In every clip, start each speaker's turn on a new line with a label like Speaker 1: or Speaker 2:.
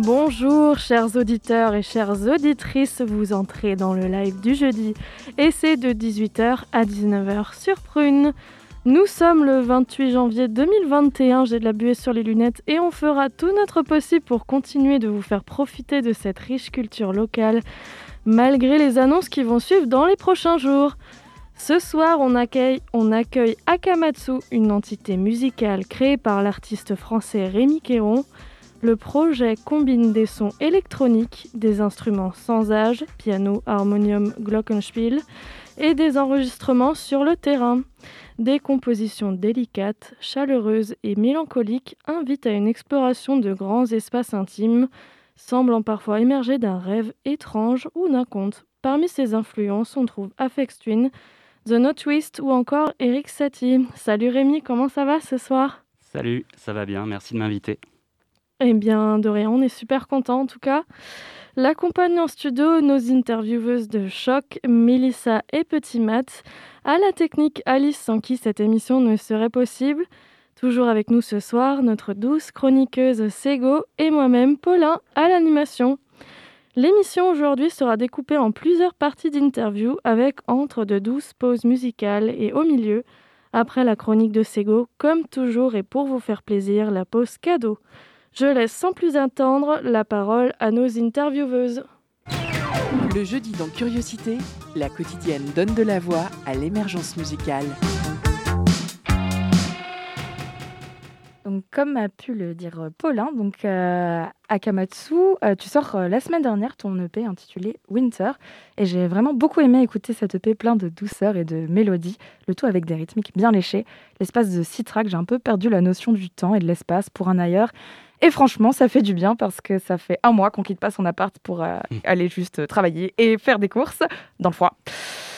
Speaker 1: Bonjour chers auditeurs et chères auditrices, vous entrez dans le live du jeudi et c'est de 18h à 19h sur Prune. Nous sommes le 28 janvier 2021, j'ai de la buée sur les lunettes et on fera tout notre possible pour continuer de vous faire profiter de cette riche culture locale malgré les annonces qui vont suivre dans les prochains jours. Ce soir, on accueille, on accueille Akamatsu, une entité musicale créée par l'artiste français Rémi Quéron. Le projet combine des sons électroniques, des instruments sans âge, piano, harmonium, glockenspiel, et des enregistrements sur le terrain. Des compositions délicates, chaleureuses et mélancoliques invitent à une exploration de grands espaces intimes, semblant parfois émerger d'un rêve étrange ou d'un conte. Parmi ces influences, on trouve Afex Twin, The No Twist ou encore Eric Satie. Salut Rémi, comment ça va ce soir?
Speaker 2: Salut, ça va bien, merci de m'inviter.
Speaker 1: Eh bien, de on est super content en tout cas. L'accompagne en studio nos intervieweuses de choc, Melissa et Petit Matt. À la technique Alice, sans qui cette émission ne serait possible. Toujours avec nous ce soir, notre douce chroniqueuse Sego et moi-même, Paulin, à l'animation. L'émission aujourd'hui sera découpée en plusieurs parties d'interviews avec entre de douces pauses musicales et au milieu, après la chronique de Sego, comme toujours et pour vous faire plaisir, la pause cadeau. Je laisse sans plus attendre la parole à nos intervieweuses.
Speaker 3: Le jeudi dans Curiosité, la quotidienne donne de la voix à l'émergence musicale.
Speaker 4: Donc, comme a pu le dire Paulin, donc euh, Akamatsu, euh, tu sors euh, la semaine dernière ton EP intitulé Winter, et j'ai vraiment beaucoup aimé écouter cet EP plein de douceur et de mélodie, le tout avec des rythmiques bien léchés. L'espace de six tracks, j'ai un peu perdu la notion du temps et de l'espace pour un ailleurs. Et franchement, ça fait du bien parce que ça fait un mois qu'on quitte pas son appart pour euh, aller juste travailler et faire des courses dans le froid.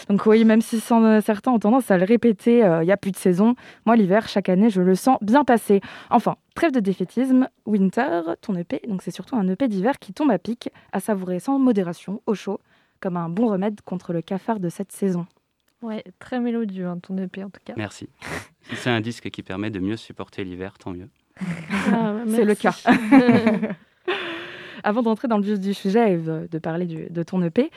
Speaker 4: Donc oui, même si euh, certains ont tendance à le répéter, il n'y a plus de saison, moi l'hiver, chaque année, je le sens bien passer. Enfin, trêve de défaitisme, Winter, ton EP, donc c'est surtout un EP d'hiver qui tombe à pic, à savourer sans modération, au chaud, comme un bon remède contre le cafard de cette saison.
Speaker 1: Ouais, très mélodieux hein, ton EP en tout cas.
Speaker 2: Merci. si c'est un disque qui permet de mieux supporter l'hiver, tant mieux.
Speaker 1: Ah,
Speaker 4: C'est le
Speaker 1: merci.
Speaker 4: Avant d'entrer dans le vif du sujet et de, parler du- de ton EP,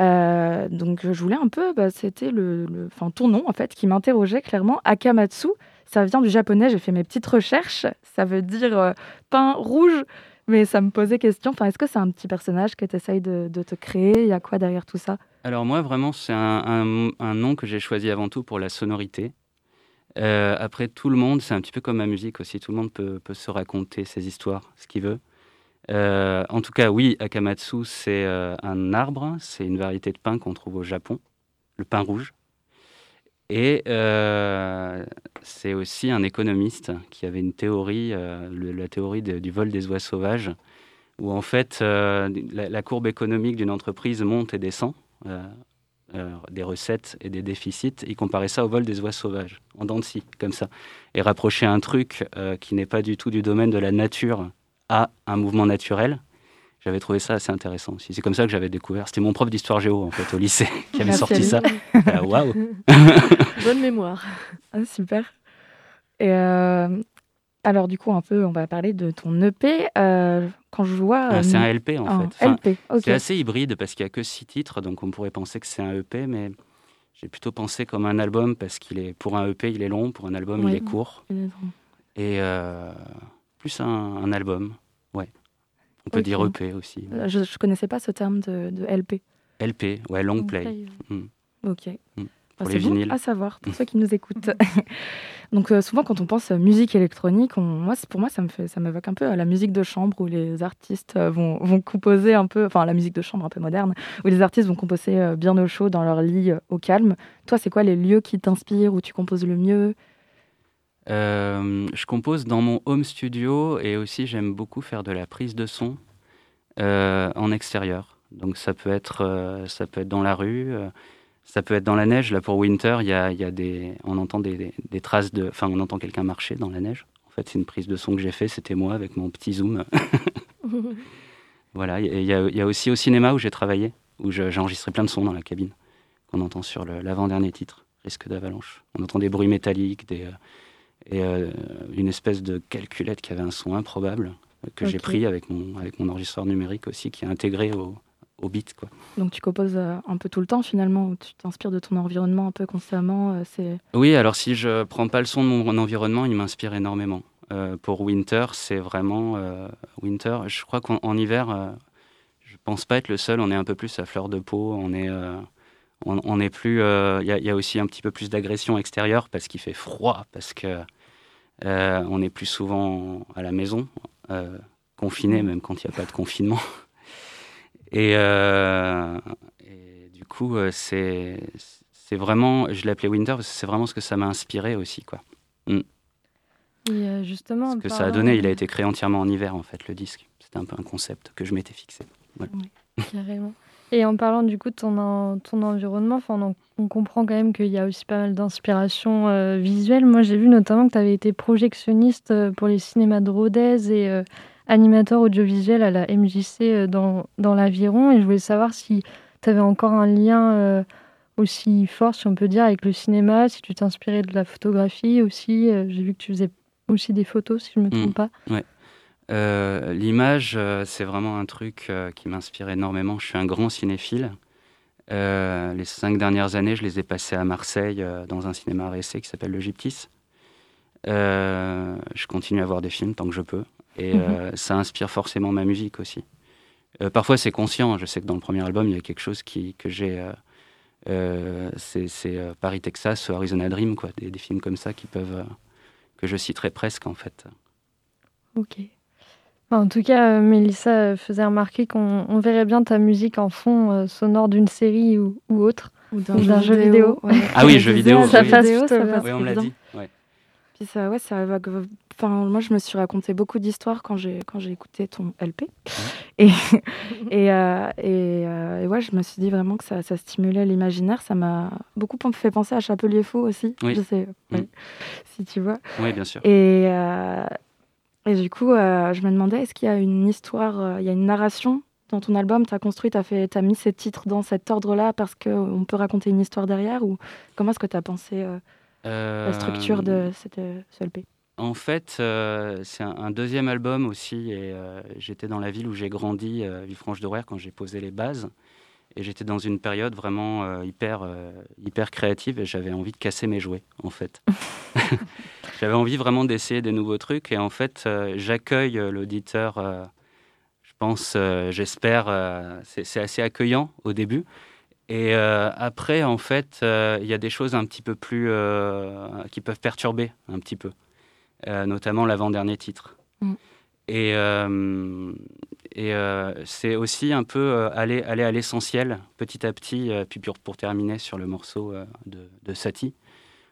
Speaker 4: euh, donc je voulais un peu, bah, c'était le, le- enfin, ton nom en fait qui m'interrogeait clairement. Akamatsu, ça vient du japonais, j'ai fait mes petites recherches, ça veut dire euh, pain rouge, mais ça me posait question. Enfin, Est-ce que c'est un petit personnage que tu essayes de, de te créer? Il y a quoi derrière tout ça?
Speaker 2: Alors moi, vraiment, c'est un, un- un nom que j'ai choisi avant tout pour la sonorité. Euh, après, tout le monde, c'est un petit peu comme ma musique aussi, tout le monde peut, se raconter ses histoires, ce qu'il veut. Euh, en tout cas, oui, Akamatsu, c'est euh, un arbre, c'est une variété de pain qu'on trouve au Japon, le pain rouge. Et c'est aussi un économiste qui avait une théorie, la théorie du vol des oies sauvages, où en fait la courbe économique d'une entreprise monte et descend, euh, euh, des recettes et des déficits. Il comparait ça au vol des oies sauvages, en dents de scie, comme ça. Et rapprocher un truc euh, qui n'est pas du tout du domaine de la nature à un mouvement naturel. J'avais trouvé ça assez intéressant aussi. C'est comme ça que j'avais découvert. C'était mon prof d'histoire géo, en fait, au lycée, qui avait
Speaker 4: Merci
Speaker 2: sorti ça. Ah, Waouh
Speaker 1: Bonne mémoire.
Speaker 4: Ah, super. Et euh, alors du coup, un peu, on va parler de ton EP. Euh, quand je vois...
Speaker 2: Ah, C'est
Speaker 4: euh,
Speaker 2: un LP, en fait. Enfin,
Speaker 4: LP, ok.
Speaker 2: C'est assez hybride parce qu'il n'y a que six titres, donc on pourrait penser que c'est un EP, mais j'ai plutôt pensé comme un album parce qu'il est pour un EP il est long, pour un album il est court et euh, plus un, un album, ouais. On peut dire EP aussi.
Speaker 4: Euh, Je ne connaissais pas ce terme de, de LP.
Speaker 2: LP, ouais, long play
Speaker 4: Ok.
Speaker 2: Mm. Pour
Speaker 4: c'est
Speaker 2: les
Speaker 4: bon
Speaker 2: vinyles.
Speaker 4: à savoir pour ceux qui nous écoutent. Donc euh, souvent quand on pense à musique électronique, on, moi pour moi ça me fait ça m'évoque un peu à la musique de chambre où les artistes euh, vont, vont composer un peu, enfin la musique de chambre un peu moderne, où les artistes vont composer euh, bien au chaud dans leur lit euh, au calme. Toi c'est quoi les lieux qui t'inspirent où tu composes le mieux?
Speaker 2: Je compose dans mon home studio et aussi j'aime beaucoup faire de la prise de son en extérieur. Donc ça peut être, ça peut être dans la rue, ça peut être dans la neige. Là pour Winter, il y a, y a, des, on entend des, des traces de, enfin on entend quelqu'un marcher dans la neige. En fait, c'est une prise de son que j'ai fait. C'était moi avec mon petit zoom. voilà. Il y, y, a aussi au cinéma où j'ai travaillé, où j'ai enregistré plein de sons dans la cabine qu'on entend sur l'avant-dernier titre, Risque d'avalanche. On entend des bruits métalliques, des, euh, et euh, une espèce de calculette qui avait un son improbable euh, que j'ai pris avec mon, avec mon enregistreur numérique aussi, qui est intégré au, au beat. Quoi.
Speaker 4: Donc tu composes un peu tout le temps finalement, tu t'inspires de ton environnement un peu constamment c'est...
Speaker 2: Oui, alors si je prends pas le son de mon environnement, il m'inspire énormément. pour Winter, c'est vraiment Winter. Je crois qu'en hiver, je pense pas être le seul. On est un peu plus à fleur de peau. On est on, est plus. Il euh, y, a aussi un petit peu plus d'agression extérieure parce qu'il fait froid, parce que euh, on est plus souvent à la maison, euh, confiné même quand il n'y a pas de confinement. Et, du coup, c'est c'est vraiment, je l'appelais Winter parce que c'est vraiment ce que ça m'a inspiré aussi, quoi.
Speaker 1: Mm. Et justement,
Speaker 2: ce que ça a donné, il a été créé entièrement en hiver en fait, le disque. C'était un peu un concept que je m'étais fixé.
Speaker 1: Oui, carrément. Et en parlant du coup de ton, ton environnement, on, on, comprend quand même qu'il y a aussi pas mal d'inspiration euh, visuelle. Moi, j'ai vu notamment que tu avais été projectionniste euh, pour les cinémas de Rodez et euh, animateur audiovisuel à la MJC dans, dans l'Aviron. Et je voulais savoir si tu avais encore un lien aussi fort, si on peut dire, avec le cinéma, si tu t'inspirais de la photographie aussi. j'ai vu que tu faisais aussi des photos, si je ne me trompe mmh. pas.
Speaker 2: Ouais. Euh, l'image, euh, c'est vraiment un truc euh, qui m'inspire énormément. Je suis un grand cinéphile. les cinq dernières années, je les ai passées à Marseille dans un cinéma à qui s'appelle le Gyptis. je continue à voir des films tant que je peux. Et mhm. ça inspire forcément ma musique aussi. parfois, c'est conscient. Je sais que dans le premier album, il y a quelque chose qui, que j'ai. c'est Paris, Texas, Arizona Dream, quoi. Des, des, films comme ça qui peuvent. que je citerai presque, en fait.
Speaker 1: Ok. En tout cas, euh, Mélissa faisait remarquer qu'on verrait bien ta musique en fond euh, sonore d'une série ou, autre.
Speaker 4: Ou d'un jeu, vidéo.
Speaker 2: Ah oui, jeu vidéo.
Speaker 1: Ça
Speaker 2: oui.
Speaker 1: passe,
Speaker 2: oui, on me l'a dit.
Speaker 4: Puis ça, ouais, ça Enfin, moi, je me suis raconté beaucoup d'histoires quand j'ai quand j'ai écouté ton LP. Et et, euh, et, ouais, je me suis dit vraiment que ça, ça stimulait l'imaginaire. Ça m'a beaucoup fait penser à Chapelier Fou aussi.
Speaker 2: Oui.
Speaker 4: Je sais, mm. si tu vois.
Speaker 2: Oui, bien sûr.
Speaker 4: Et et du coup, euh, je me demandais, est-ce qu'il y a une histoire, euh, il y a une narration dans ton album? Tu as construit, tu as, fait, as mis ces titres dans cet ordre-là parce qu'on peut raconter une histoire derrière? Ou comment est-ce que tu as pensé euh, la structure de cette, ce LP
Speaker 2: en fait, c'est un, deuxième album aussi, et j'étais dans la ville où j'ai grandi, Villefranche-de-Rouerre, quand j'ai posé les bases. Et j'étais dans une période vraiment hyper, hyper créative, et j'avais envie de casser mes jouets, en fait. J'avais envie vraiment d'essayer des nouveaux trucs et en fait, euh, j'accueille euh, l'auditeur, euh, je pense, j'espère, c'est assez accueillant au début. Et après, en fait, il y a des choses un petit peu plus qui peuvent perturber un petit peu, notamment l'avant-dernier titre. Mm. Et, et c'est aussi un peu aller, aller à l'essentiel petit à petit, puis pour, pour, terminer sur le morceau de, de Satie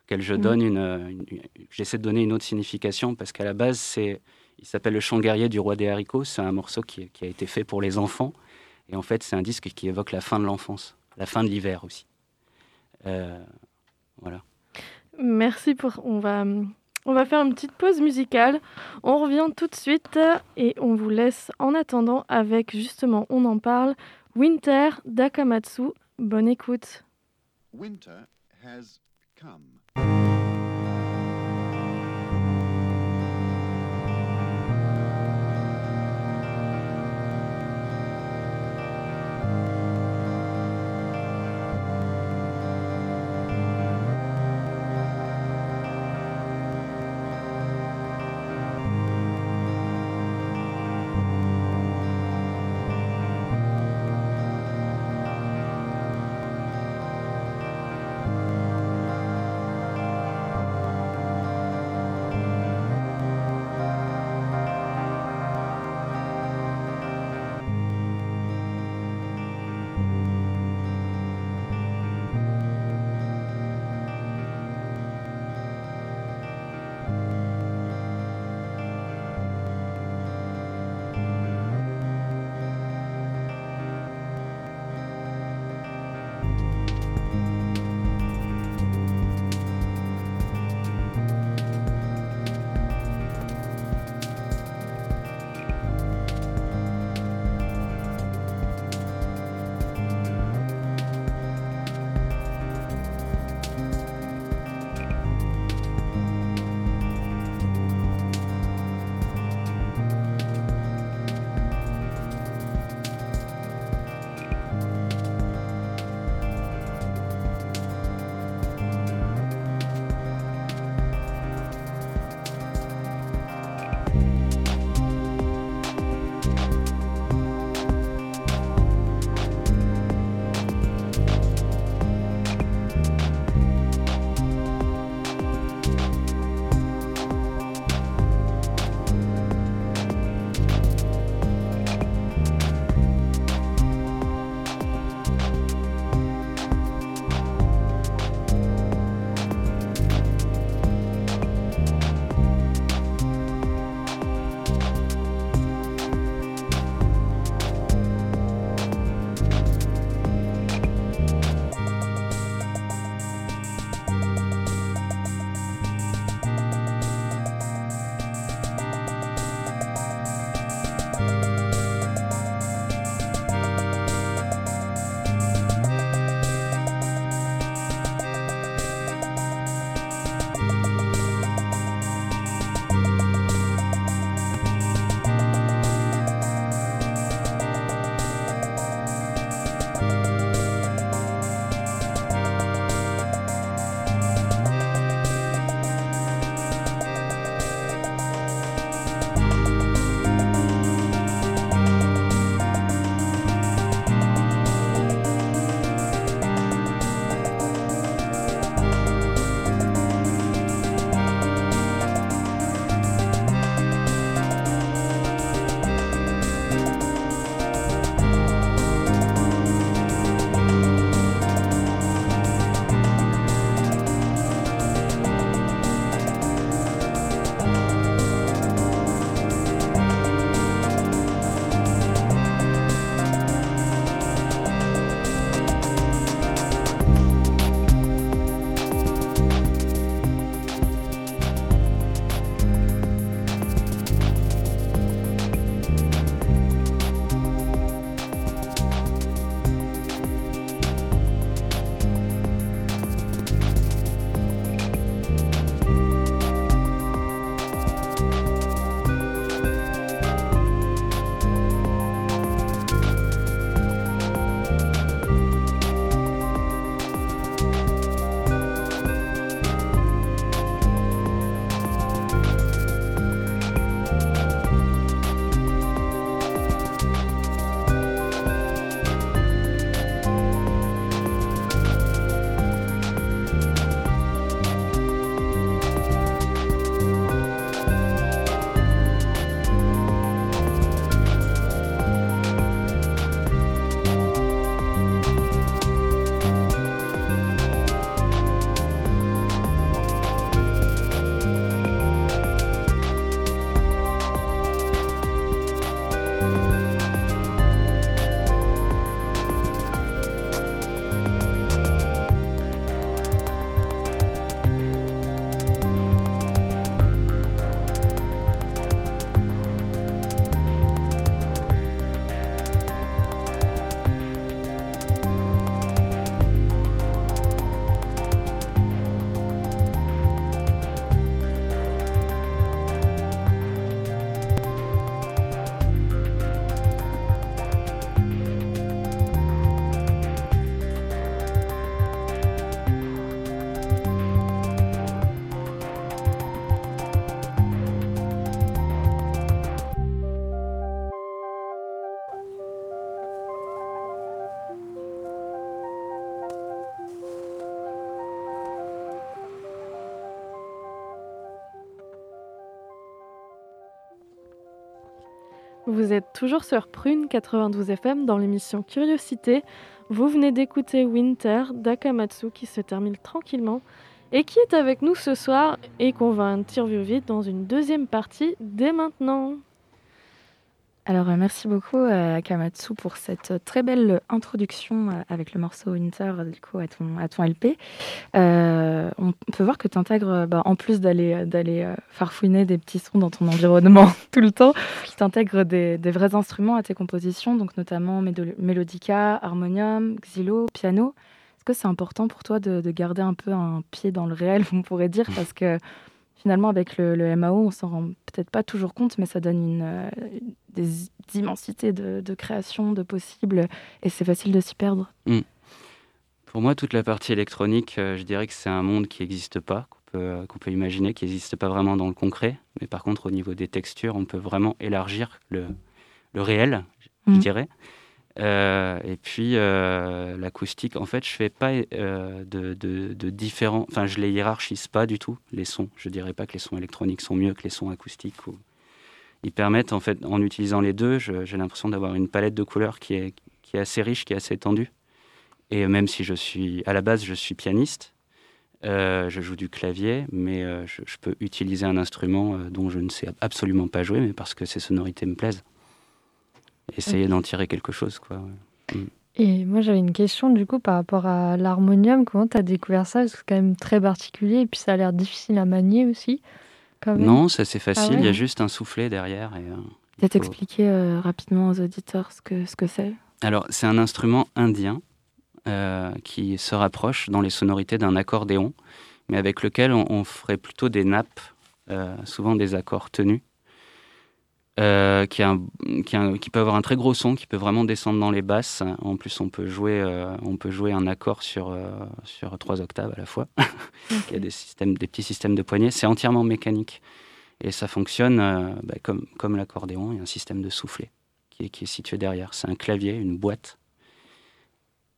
Speaker 2: auquel je mm. donne une, j'essaie de donner une autre signification parce qu'à la base c'est il s'appelle le chant guerrier du roi des haricots c'est un morceau qui, qui, a été fait pour les enfants et en fait c'est un disque qui évoque la fin de l'enfance la fin de l'hiver aussi. Euh, voilà.
Speaker 1: Merci pour on va on va faire une petite pause musicale. On revient tout de suite et on vous laisse en attendant avec justement on en parle Winter d'Akamatsu. Bonne écoute. Winter has come Vous êtes toujours sur Prune 92 FM dans l'émission Curiosité. Vous venez d'écouter Winter d'Akamatsu qui se termine tranquillement et qui est avec nous ce soir et qu'on va interviewer dans une deuxième partie dès maintenant.
Speaker 4: Alors, euh, merci beaucoup euh, Kamatsu pour cette euh, très belle introduction avec le morceau Winter du coup, à, ton, à ton LP. on peut voir que tu intègres, bah, en plus d'aller, d'aller farfouiner des petits sons dans ton environnement tout le temps, tu intègres des, vrais instruments à tes compositions, donc notamment mélodica, harmonium, xylo, piano. Est-ce que c'est important pour toi de, de, garder un peu un pied dans le réel, on pourrait dire, parce que finalement, avec le, MAO, on s'en rend peut-être pas toujours compte, mais ça donne une, euh, des immensités de, création, de possibles, et c'est facile de s'y perdre. Hmm.
Speaker 2: Pour moi, toute la partie électronique, euh, je dirais que c'est un monde qui n'existe pas, qu'on peut, euh, qu'on peut, imaginer, qui n'existe pas vraiment dans le concret. Mais par contre, au niveau des textures, on peut vraiment élargir le, le réel, je hmm. dirais. Euh, et puis euh, l'acoustique, en fait, je fais pas euh, de, différents. Enfin, je les hiérarchise pas du tout les sons. Je dirais pas que les sons électroniques sont mieux que les sons acoustiques. Ou... Ils permettent, en fait, en utilisant les deux, j'ai l'impression d'avoir une palette de couleurs qui est, assez riche, qui est assez étendue. Et même si je suis, à la base, je suis pianiste, je joue du clavier, mais je, peux utiliser un instrument dont je ne sais absolument pas jouer, mais parce que ces sonorités me plaisent essayer d'en tirer quelque chose. Quoi.
Speaker 1: Mm. Et moi, j'avais une question du coup par rapport à l'harmonium. Comment tu as découvert ça? C'est quand même très particulier et puis ça a l'air difficile à manier aussi.
Speaker 2: Non, ça c'est facile. Ah il y a juste un soufflet derrière. Et,
Speaker 4: euh, tu t'expliquer euh, rapidement aux auditeurs ce que ce que c'est
Speaker 2: Alors, c'est un instrument indien euh, qui se rapproche dans les sonorités d'un accordéon, mais avec lequel on, on ferait plutôt des nappes, souvent des accords tenus. Euh, qui, peut avoir un très gros son, qui peut vraiment descendre dans les basses. En plus, on peut jouer, euh, un accord sur, euh, sur trois octaves à la fois. Il y a des, petits systèmes de poignées. C'est entièrement mécanique. Et ça fonctionne bah, comme, l'accordéon. Il y a un système de soufflet qui est, qui est situé derrière. C'est un clavier, une boîte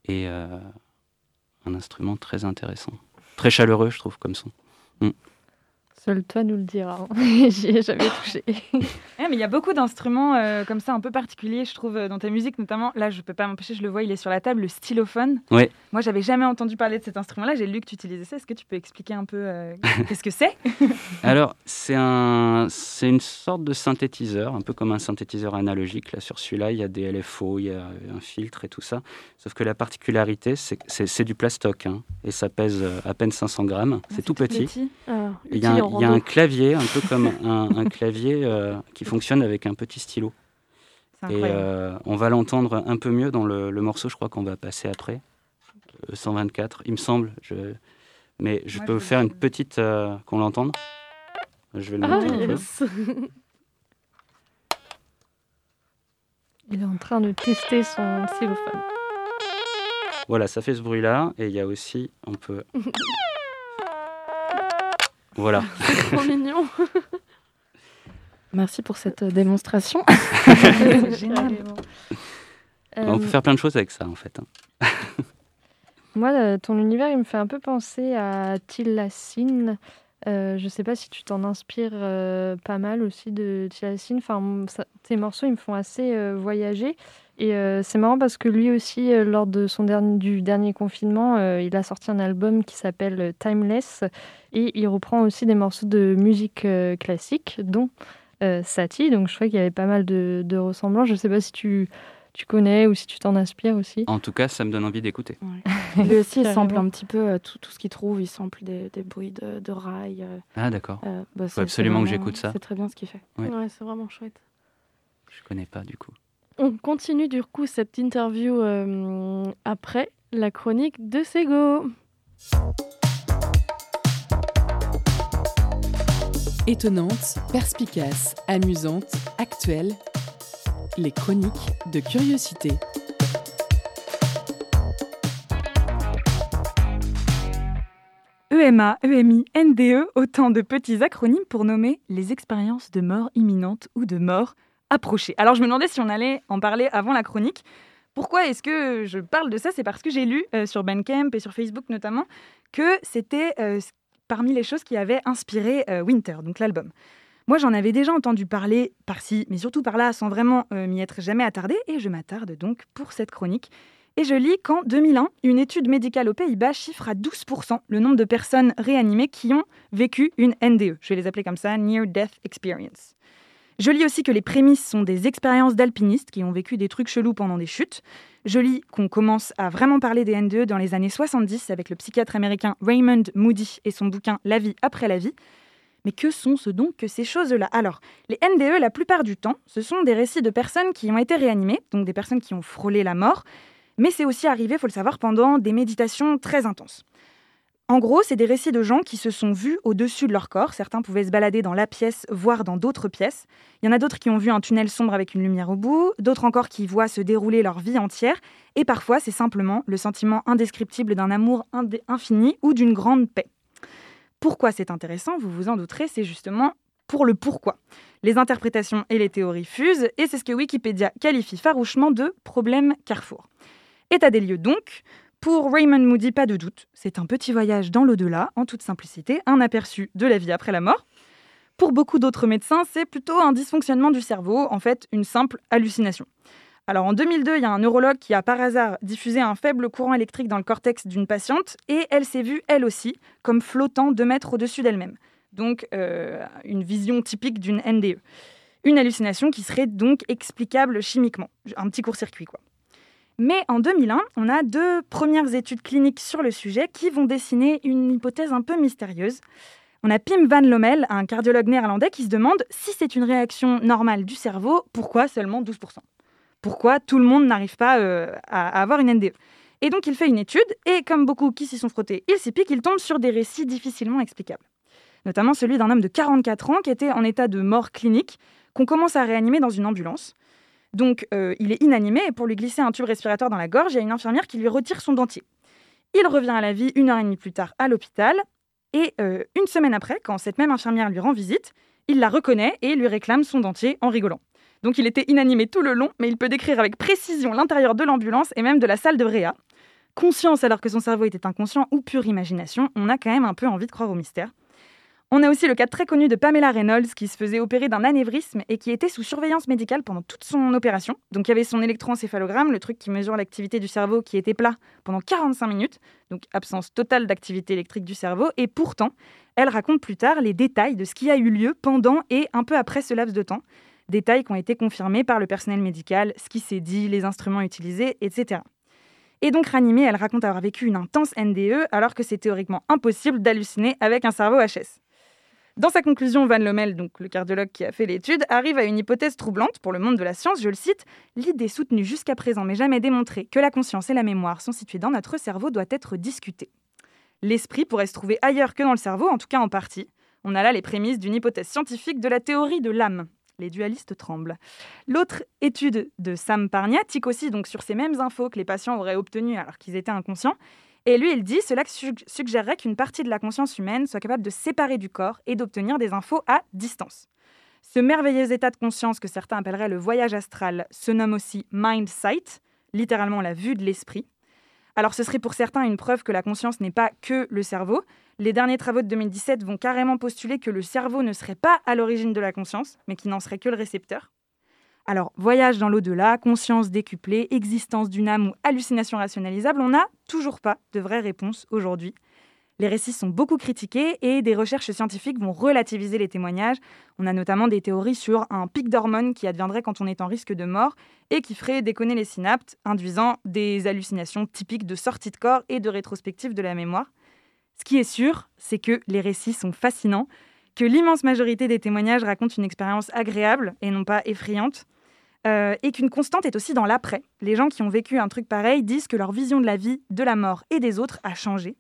Speaker 2: et un instrument très intéressant. Très chaleureux, je trouve, comme son. Mm.
Speaker 1: Seul toi nous le dira. Hein. J'y ai jamais touché.
Speaker 5: mais il y a beaucoup d'instruments euh, comme ça un peu particuliers, je trouve, euh, dans ta musique, notamment. Là, je peux pas m'empêcher, je le vois, il est sur la table, le stylophone.
Speaker 2: Ouais.
Speaker 5: Moi, j'avais jamais entendu parler de cet instrument-là. J'ai lu que tu utilisais ça. Est-ce que tu peux expliquer un peu euh, qu'est-ce que c'est?
Speaker 2: Alors, c'est un, c'est une sorte de synthétiseur, un peu comme un synthétiseur analogique. Là, sur celui-là, il y a des LFO, il y a un filtre et tout ça. Sauf que la particularité, c'est c'est du plastoc, hein, et ça pèse à peine 500 grammes. Ah, c'est tout, petit. Ah, il y a il y a un clavier, un peu comme un, clavier euh, qui fonctionne avec un petit stylo. Et euh, on va l'entendre un peu mieux dans le, morceau, je crois qu'on va passer après. 124, euh, il me semble. Je... Mais je peux faire une petite. qu'on l'entende. Je vais le monter un peu.
Speaker 1: Il est en train de tester son xylophone.
Speaker 2: Voilà, ça fait ce bruit-là. Et il y a aussi, on peut Voilà.
Speaker 1: C'est trop mignon.
Speaker 4: Merci pour cette euh, démonstration.
Speaker 2: Génial. On peut faire plein de choses avec ça, en fait. Hein.
Speaker 1: Moi, euh, ton univers, il me fait un peu penser à Tilassine. Euh, je sais pas si tu t'en inspires pas mal aussi de Tilassine. Enfin, tes morceaux, ils me font assez voyager. Et euh, c'est marrant parce que lui aussi, euh, lors de son dernier, du dernier confinement, euh, il a sorti un album qui s'appelle Timeless et il reprend aussi des morceaux de musique classique, dont Satie. Donc je crois qu'il y avait pas mal de, de ressemblances. Je sais pas si tu, tu connais ou si tu t'en inspires aussi.
Speaker 2: En tout cas, ça me donne envie d'écouter.
Speaker 4: lui aussi, il sample un petit peu tout, tout ce qu'il trouve. Il sample des, des bruits de, de rails.
Speaker 2: ah d'accord. Bah, Faut absolument que j'écoute ça.
Speaker 4: C'est très bien ce qu'il fait.
Speaker 1: Ouais, c'est vraiment chouette.
Speaker 2: Je connais pas du coup.
Speaker 1: On continue du coup cette interview euh, après la chronique de Sego.
Speaker 3: Étonnante, perspicace, amusante, actuelle, les chroniques de curiosité.
Speaker 5: EMA, EMI, NDE, autant de petits acronymes pour nommer les expériences de mort imminente ou de mort approcher. Alors je me demandais si on allait en parler avant la chronique. Pourquoi est-ce que je parle de ça? C'est parce que j'ai lu euh, sur Bandcamp et sur Facebook notamment que c'était euh, parmi les choses qui avaient inspiré euh, Winter, donc l'album. Moi, j'en avais déjà entendu parler par-ci, mais surtout par-là, sans vraiment euh, m'y être jamais attardée, et je m'attarde donc pour cette chronique. Et je lis qu'en 2001, une étude médicale aux Pays-Bas chiffre à 12% le nombre de personnes réanimées qui ont vécu une NDE. Je vais les appeler comme ça, Near Death Experience. Je lis aussi que les prémices sont des expériences d'alpinistes qui ont vécu des trucs chelous pendant des chutes. Je lis qu'on commence à vraiment parler des NDE dans les années 70 avec le psychiatre américain Raymond Moody et son bouquin La vie après la vie. Mais que sont-ce donc que ces choses-là? Alors, les NDE, la plupart du temps, ce sont des récits de personnes qui ont été réanimées, donc des personnes qui ont frôlé la mort, mais c'est aussi arrivé, faut le savoir, pendant des méditations très intenses. En gros, c'est des récits de gens qui se sont vus au-dessus de leur corps. Certains pouvaient se balader dans la pièce, voire dans d'autres pièces. Il y en a d'autres qui ont vu un tunnel sombre avec une lumière au bout, d'autres encore qui voient se dérouler leur vie entière. Et parfois, c'est simplement le sentiment indescriptible d'un amour infini ou d'une grande paix. Pourquoi c'est intéressant Vous vous en douterez, c'est justement pour le pourquoi. Les interprétations et les théories fusent, et c'est ce que Wikipédia qualifie farouchement de problème carrefour. État des lieux donc, pour Raymond Moody, pas de doute, c'est un petit voyage dans l'au-delà, en toute simplicité, un aperçu de la vie après la mort. Pour beaucoup d'autres médecins, c'est plutôt un dysfonctionnement du cerveau, en fait une simple hallucination. Alors en 2002, il y a un neurologue qui a par hasard diffusé un faible courant électrique dans le cortex d'une patiente et elle s'est vue, elle aussi, comme flottant deux mètres au-dessus d'elle-même. Donc euh, une vision typique d'une NDE. Une hallucination qui serait donc explicable chimiquement. Un petit court-circuit quoi. Mais en 2001, on a deux premières études cliniques sur le sujet qui vont dessiner une hypothèse un peu mystérieuse. On a Pim van Lommel, un cardiologue néerlandais, qui se demande si c'est une réaction normale du cerveau, pourquoi seulement 12% Pourquoi tout le monde n'arrive pas euh, à, avoir une NDE Et donc il fait une étude, et comme beaucoup qui s'y sont frottés, il s'y pique, il tombe sur des récits difficilement explicables. Notamment celui d'un homme de 44 ans qui était en état de mort clinique, qu'on commence à réanimer dans une ambulance. Donc, euh, il est inanimé et pour lui glisser un tube respiratoire dans la gorge, il y a une infirmière qui lui retire son dentier. Il revient à la vie une heure et demie plus tard à l'hôpital. Et euh, une semaine après, quand cette même infirmière lui rend visite, il la reconnaît et lui réclame son dentier en rigolant. Donc il était inanimé tout le long, mais il peut décrire avec précision l'intérieur de l'ambulance et même de la salle de réa. Conscience alors que son cerveau était inconscient ou pure imagination, on a quand même un peu envie de croire au mystère. On a aussi le cas très connu de Pamela Reynolds qui se faisait opérer d'un anévrisme et qui était sous surveillance médicale pendant toute son opération. Donc il y avait son électroencéphalogramme, le truc qui mesure l'activité du cerveau qui était plat pendant 45 minutes, donc absence totale d'activité électrique du cerveau. Et pourtant, elle raconte plus tard les détails de ce qui a eu lieu pendant et un peu après ce laps de temps. Détails qui ont été confirmés par le personnel médical, ce qui s'est dit, les instruments utilisés, etc. Et donc ranimée, elle raconte avoir vécu une intense NDE alors que c'est théoriquement impossible d'halluciner avec un cerveau HS. Dans sa conclusion, Van Lommel, le cardiologue qui a fait l'étude, arrive à une hypothèse troublante pour le monde de la science, je le cite, l'idée soutenue jusqu'à présent mais jamais démontrée que la conscience et la mémoire sont situées dans notre cerveau doit être discutée. L'esprit pourrait se trouver ailleurs que dans le cerveau, en tout cas en partie. On a là les prémices d'une hypothèse scientifique de la théorie de l'âme. Les dualistes tremblent. L'autre étude de Sam Parnia tique aussi donc sur ces mêmes infos que les patients auraient obtenues alors qu'ils étaient inconscients et lui, il dit cela suggérerait qu'une partie de la conscience humaine soit capable de séparer du corps et d'obtenir des infos à distance. Ce merveilleux état de conscience que certains appelleraient le voyage astral se nomme aussi mind sight, littéralement la vue de l'esprit. Alors ce serait pour certains une preuve que la conscience n'est pas que le cerveau. Les derniers travaux de 2017 vont carrément postuler que le cerveau ne serait pas à l'origine de la conscience, mais qui n'en serait que le récepteur. Alors, voyage dans l'au-delà, conscience décuplée, existence d'une âme ou hallucination rationalisable, on n'a toujours pas de vraies réponses aujourd'hui. Les récits sont beaucoup critiqués et des recherches scientifiques vont relativiser les témoignages. On a notamment des théories sur un pic d'hormones qui adviendrait quand on est en risque de mort et qui ferait déconner les synapses, induisant des hallucinations typiques de sortie de corps et de rétrospective de la mémoire. Ce qui est sûr, c'est que les récits sont fascinants, que l'immense majorité des témoignages racontent une expérience agréable et non pas effrayante. Euh, et qu'une constante est aussi dans l'après. Les gens qui ont vécu un truc pareil disent que leur vision de la vie, de la mort et des autres a changé.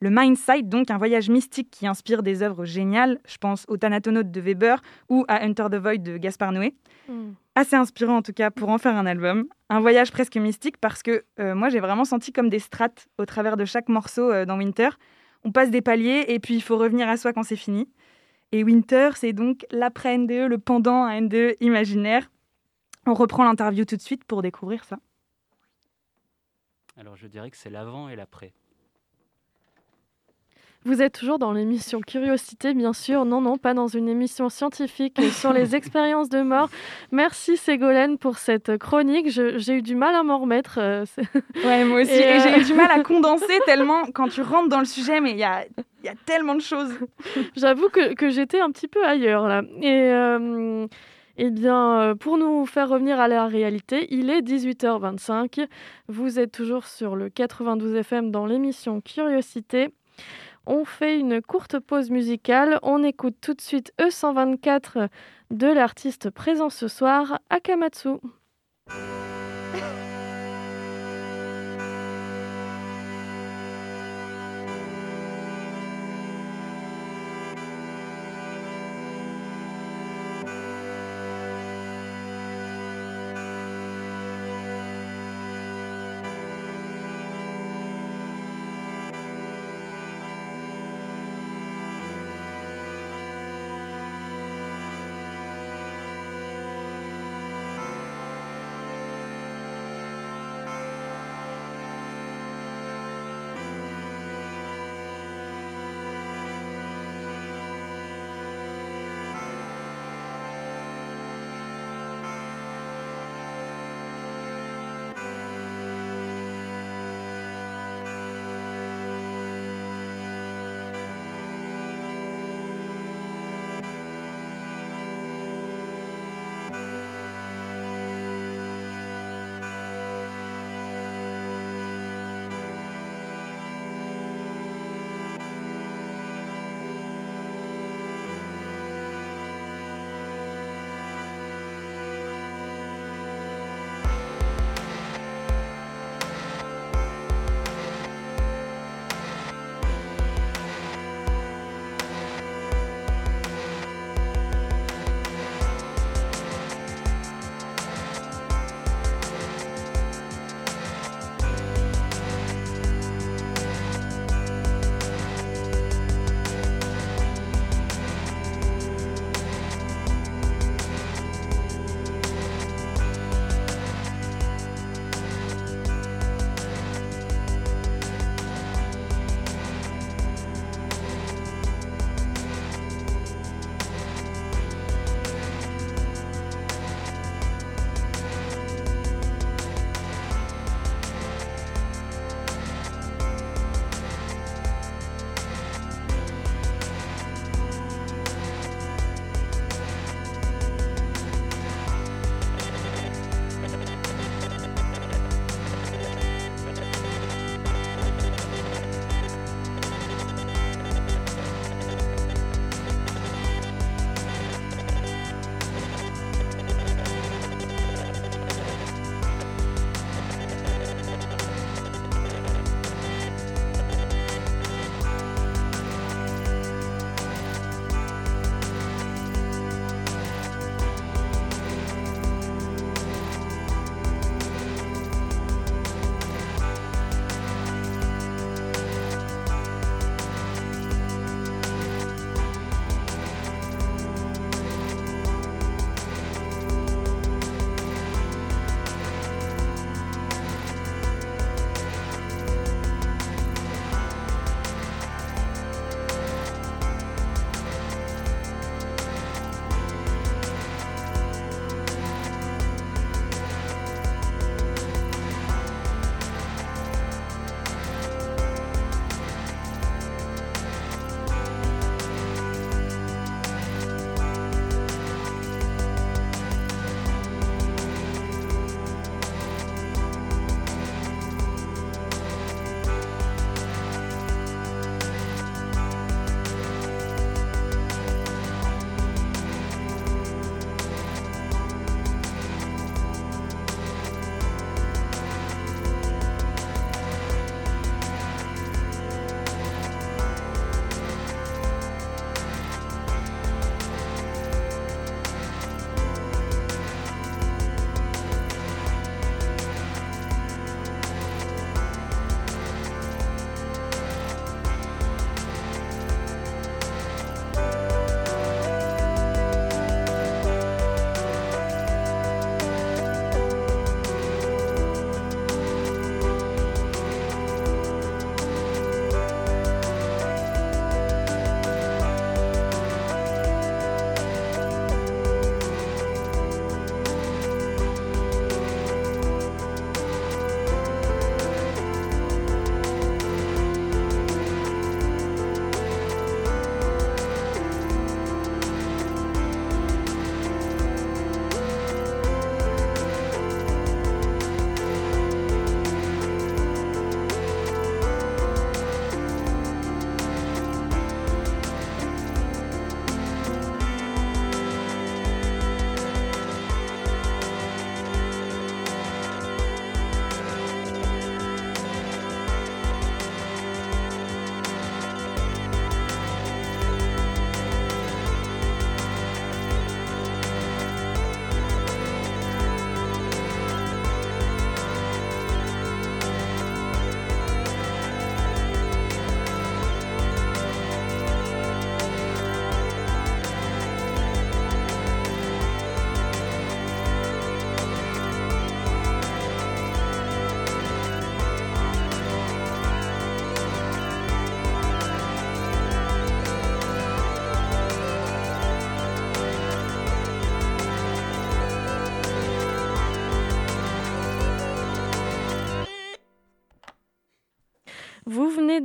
Speaker 5: Le Mindsight, donc un voyage mystique qui inspire des œuvres géniales, je pense au Thanatonaute de Weber ou à Enter the Void de Gaspard Noé. Hmm. Assez inspirant en tout cas pour en faire un album. Un voyage presque mystique parce que euh, moi j'ai vraiment senti comme des strates au travers de chaque morceau euh, dans Winter. On passe des paliers et puis il faut revenir à soi quand c'est fini. Et Winter, c'est donc l'après NDE, le pendant à NDE imaginaire. On reprend l'interview tout de suite pour découvrir ça.
Speaker 2: Alors je dirais que c'est l'avant et l'après.
Speaker 1: Vous êtes toujours dans l'émission Curiosité, bien sûr. Non, non, pas dans une émission scientifique sur les expériences de mort. Merci Ségolène pour cette chronique. J'ai eu du mal à m'en remettre. Euh,
Speaker 5: ouais, moi aussi. Et, j'ai eu du mal à condenser tellement quand tu rentres dans le sujet, mais il y a, y a, tellement de choses.
Speaker 1: J'avoue que, que j'étais un petit peu ailleurs là. Et. Eh bien, euh, pour nous faire revenir à la réalité, il est 18h25. Vous êtes toujours sur le 92 FM dans l'émission Curiosité. On fait une courte pause musicale. On écoute tout de suite E124 de l'artiste présent ce soir, Akamatsu.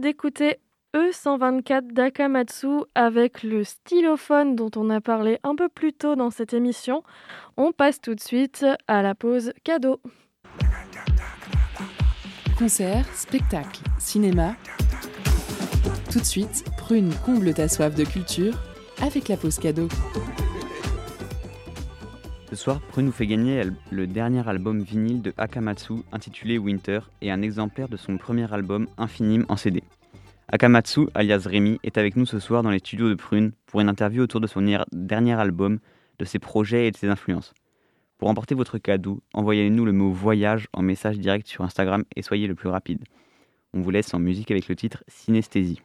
Speaker 1: D'écouter E124 d'Akamatsu avec le stylophone dont on a parlé un peu plus tôt dans cette émission. On passe tout de suite à la pause cadeau.
Speaker 3: Concert, spectacle, cinéma. Tout de suite, Prune comble ta soif de culture avec la pause cadeau.
Speaker 6: Ce soir, Prune nous fait gagner le dernier album vinyle de Akamatsu intitulé Winter et un exemplaire de son premier album Infinime en CD. Akamatsu, alias Rémi, est avec nous ce soir dans les studios de Prune pour une interview autour de son dernier album, de ses projets et de ses influences. Pour emporter votre cadeau, envoyez-nous le mot voyage en message direct sur Instagram et soyez le plus rapide. On vous laisse en musique avec le titre Synesthésie.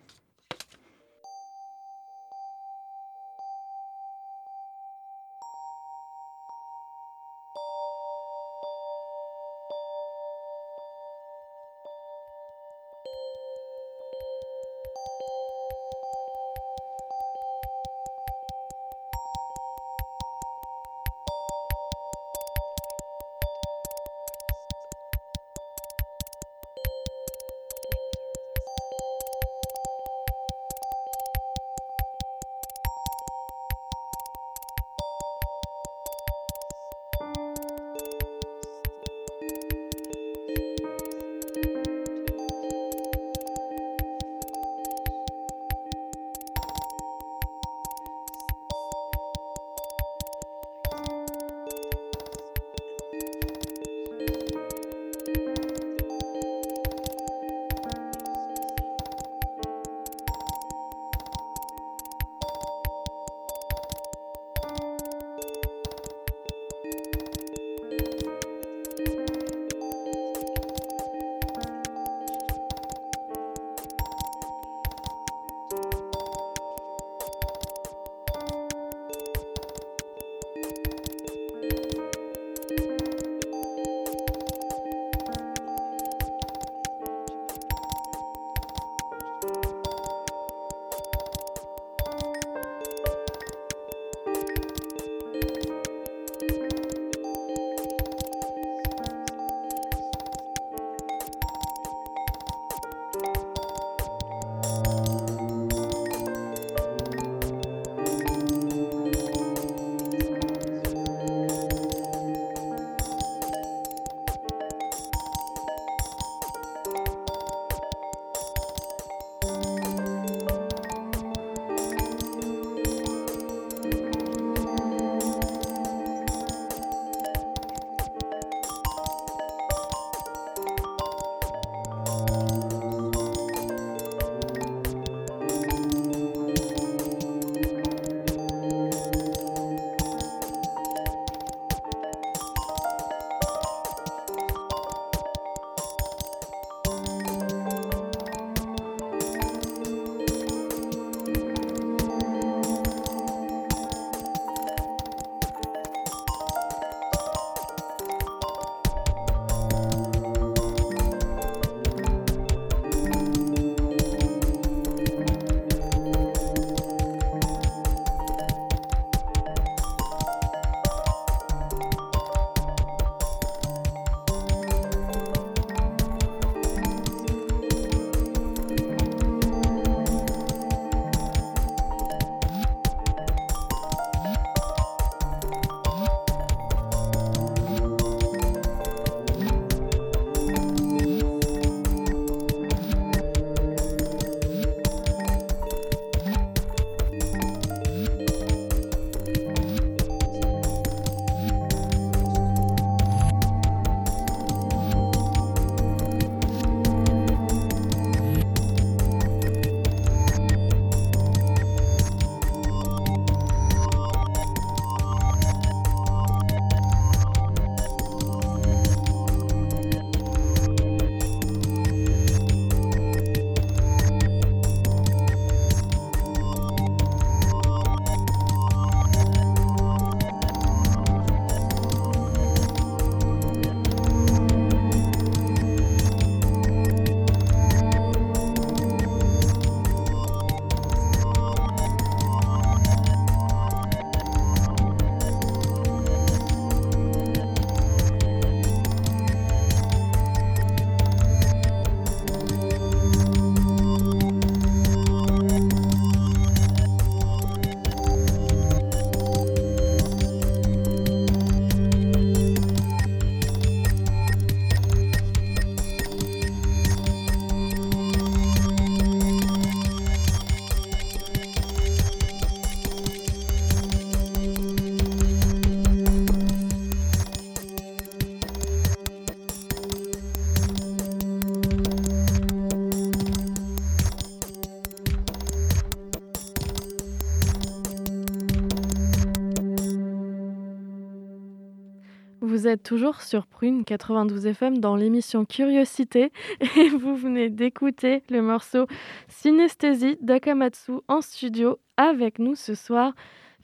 Speaker 1: Êtes toujours sur Prune 92 FM dans l'émission Curiosité et vous venez d'écouter le morceau Synesthésie d'Akamatsu en studio avec nous ce soir.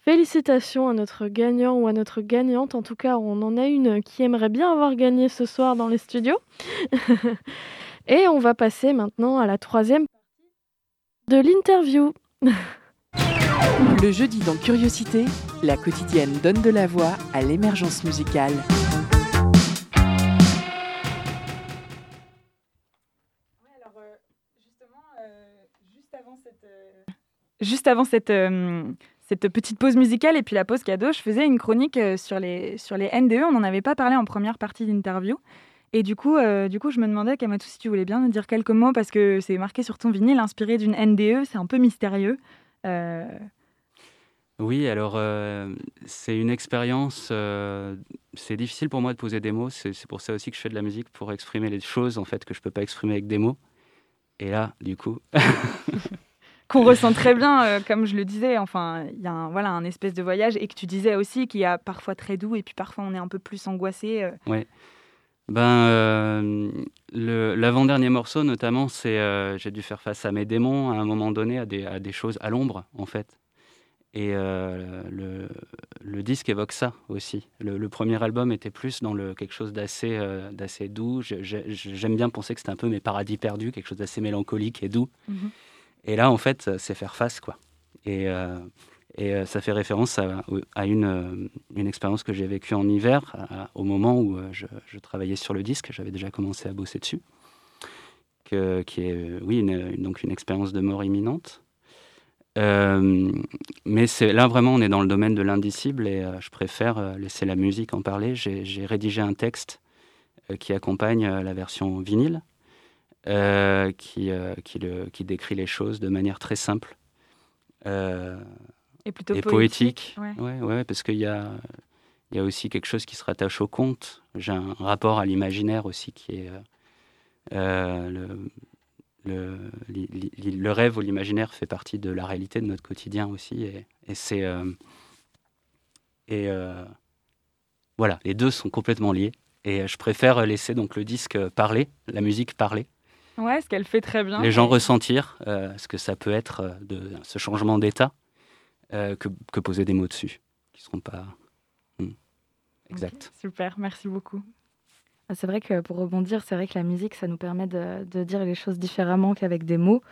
Speaker 1: Félicitations à notre gagnant ou à notre gagnante. En tout cas, on en a une qui aimerait bien avoir gagné ce soir dans les studios. Et on va passer maintenant à la troisième partie de l'interview.
Speaker 3: Le jeudi dans Curiosité, la quotidienne donne de la voix à l'émergence musicale.
Speaker 5: Juste avant cette, euh, cette petite pause musicale et puis la pause cadeau, je faisais une chronique euh, sur les, NDE. On n'en avait pas parlé en première partie d'interview. Et du coup, euh, je me demandais, Kamatou, si tu voulais bien nous dire quelques mots, parce que c'est marqué sur ton vinyle, inspiré d'une NDE, c'est un peu mystérieux.
Speaker 2: Oui, alors c'est une expérience, c'est difficile pour moi de poser des mots, c'est pour ça aussi que je fais de la musique, pour exprimer les choses en fait que je ne peux pas exprimer avec des mots. Et là, du coup...
Speaker 5: qu'on ressent très bien, euh, comme je le disais. Enfin, il y a un, voilà, un espèce de voyage et que tu disais aussi qu'il y a parfois très doux et puis parfois on est un peu plus angoissé. Euh.
Speaker 2: Oui. Ben, euh, l'avant-dernier morceau, notamment, c'est j'ai dû faire face à mes démons à un moment donné, à des, à des choses à l'ombre, en fait. Et le, le, disque évoque ça aussi. Le, premier album était plus dans le, quelque chose d'assez d'assez doux. J'aime bien penser que c'était un peu mes paradis perdus, quelque chose d'assez mélancolique et doux. Mm-hmm. Et là, en fait, c'est faire face, quoi. Et, euh, euh, ça fait référence à, euh, une expérience que j'ai vécue en hiver, au moment où je, travaillais sur le disque. J'avais déjà commencé à bosser dessus. Qui est, oui, une, donc une expérience de mort imminente. mais là vraiment, on est dans le domaine de l'indicible et je préfère laisser la musique en parler. J'ai rédigé un texte qui accompagne la version vinyle euh, qui, euh, qui, le, qui, décrit les choses de manière très simple
Speaker 5: euh, et plutôt
Speaker 2: poétique. Ouais. Ouais, parce qu'il y a, y a aussi quelque chose qui se rattache au conte. J'ai un rapport à l'imaginaire aussi qui est le, le, le, rêve ou l'imaginaire fait partie de la réalité de notre quotidien aussi. Et, et c'est. et voilà, les deux sont complètement liés. Et je préfère laisser donc le disque parler, la musique parler,
Speaker 5: Ouais, ce qu'elle fait très bien.
Speaker 2: Les gens ressentir euh, ce que ça peut être euh, de ce changement d'état euh, que, que, poser des mots dessus, qui ne seront pas hmm, exacts.
Speaker 5: super, merci beaucoup.
Speaker 4: Ah, c'est vrai que pour rebondir, c'est vrai que la musique, ça nous permet de, de dire les choses différemment qu'avec des mots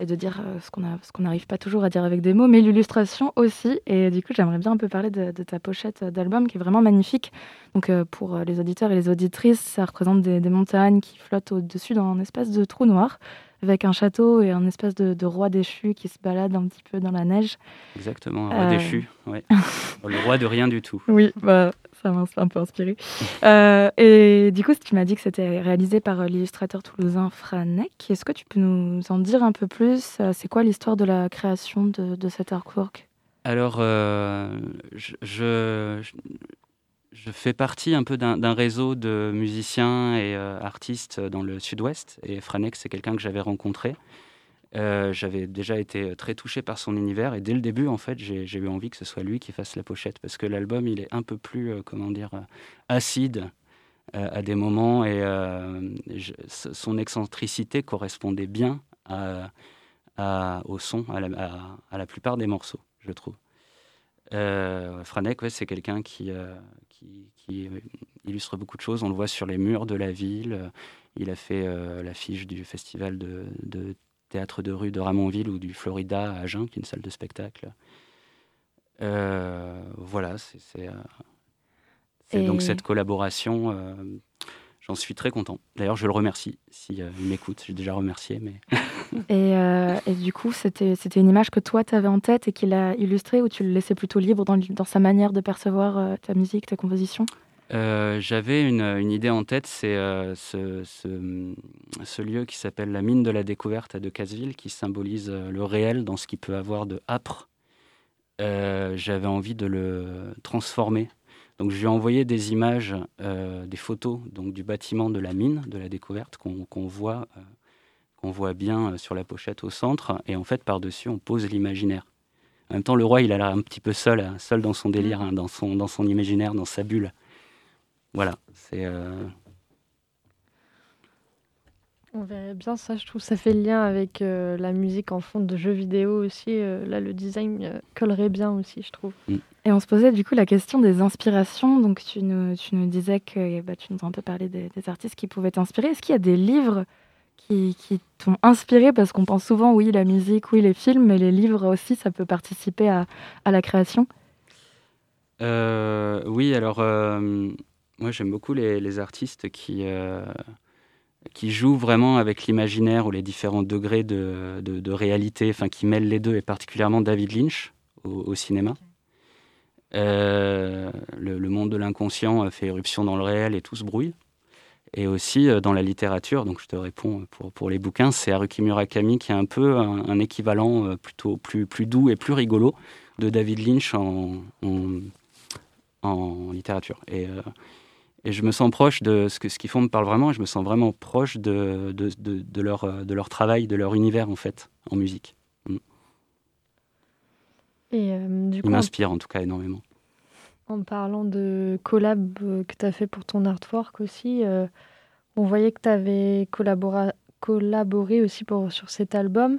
Speaker 4: et de dire euh, ce qu'on n'arrive pas toujours à dire avec des mots, mais l'illustration aussi. Et du coup, j'aimerais bien un peu parler de, ta pochette d'album qui est vraiment magnifique. Donc, euh, pour euh, les auditeurs et les auditrices, ça représente des, montagnes qui flottent au-dessus dans un espèce de trou noir avec un château et un espèce de, roi déchu qui se balade un petit peu dans la neige.
Speaker 2: Exactement, un roi déchu, ouais. le roi de rien du tout.
Speaker 4: Oui, bah, ça m'a un peu inspiré. Euh, et du coup, tu m'as dit que c'était réalisé par euh, l'illustrateur toulousain Franek. Est-ce que tu peux nous en dire un peu plus euh, C'est quoi l'histoire de la création de, cet artwork?
Speaker 2: Alors, je, fais partie un peu d'un réseau de musiciens et artistes dans le sud-ouest. Et Franek, c'est quelqu'un que j'avais rencontré. Euh, j'avais déjà été très touché par son univers et dès le début, en fait, j'ai eu envie que ce soit lui qui fasse la pochette parce que l'album, il est un peu plus, euh, comment dire, euh, acide à des moments et son excentricité correspondait bien au son, à la, plupart des morceaux, je trouve. Franek, c'est quelqu'un qui, illustre beaucoup de choses. On le voit sur les murs de la ville. Il a fait l'affiche du festival de, de théâtre de rue de Ramonville ou du Florida à Agen, qui est une salle de spectacle. Euh, voilà, c'est euh, donc cette collaboration. Euh, j'en suis très content. D'ailleurs, je le remercie si il m'écoute. J'ai déjà remercié, mais.
Speaker 4: et, et, du coup, c'était une image que toi, tu avais en tête et qu'il a illustrée ou tu le laissais plutôt libre dans, dans sa manière de percevoir ta musique, ta composition?
Speaker 2: Euh, j'avais une, idée en tête, c'est euh, ce, lieu qui s'appelle la mine de la découverte à Decazeville, qui symbolise euh, le réel dans ce qu'il peut avoir de âpre. J'avais envie de le transformer. Donc je lui ai envoyé des images, des photos donc, du bâtiment de la mine de la découverte qu'on voit, qu'on voit bien sur la pochette au centre. Et en fait, par-dessus, on pose l'imaginaire. En même temps, le roi, il a l'air un petit peu seul, hein, seul dans son délire, hein, dans, son, dans son imaginaire, dans sa bulle. Voilà, c'est.
Speaker 1: On verrait bien ça, je trouve ça fait le lien avec la musique en fond de jeux vidéo aussi. là, le design collerait bien aussi, je trouve. Mm.
Speaker 4: Et on se posait du coup la question des inspirations. Donc tu nous, tu nous disais que bah, tu nous as un peu parlé des, artistes qui pouvaient t'inspirer. Est-ce qu'il y a des livres qui, qui t'ont inspiré? Parce qu'on pense souvent, oui, la musique, oui, les films, mais les livres aussi, ça peut participer à, à la création.
Speaker 2: oui, alors moi j'aime beaucoup les, artistes qui qui joue vraiment avec l'imaginaire ou les différents degrés de, réalité, enfin qui mêlent les deux, et particulièrement David Lynch au, cinéma. Euh, le, monde de l'inconscient fait éruption dans le réel et tout se brouille. Et aussi euh, dans la littérature, donc je te réponds pour, les bouquins, c'est Haruki Murakami qui est un peu un, équivalent euh, plutôt plus, doux et plus rigolo de David Lynch en, littérature. Et je me sens proche de ce qu'ils ce qu'ils font me parle vraiment. Et je me sens vraiment proche de, de, de, leur, de leur travail, de leur univers en fait, en musique. Mm.
Speaker 1: Et euh, du
Speaker 2: coup, Il m'inspire en tout cas énormément.
Speaker 1: En parlant de collab euh, que tu as fait pour ton artwork aussi, euh, on voyait que tu avais collaboré, collaboré aussi pour, sur cet album.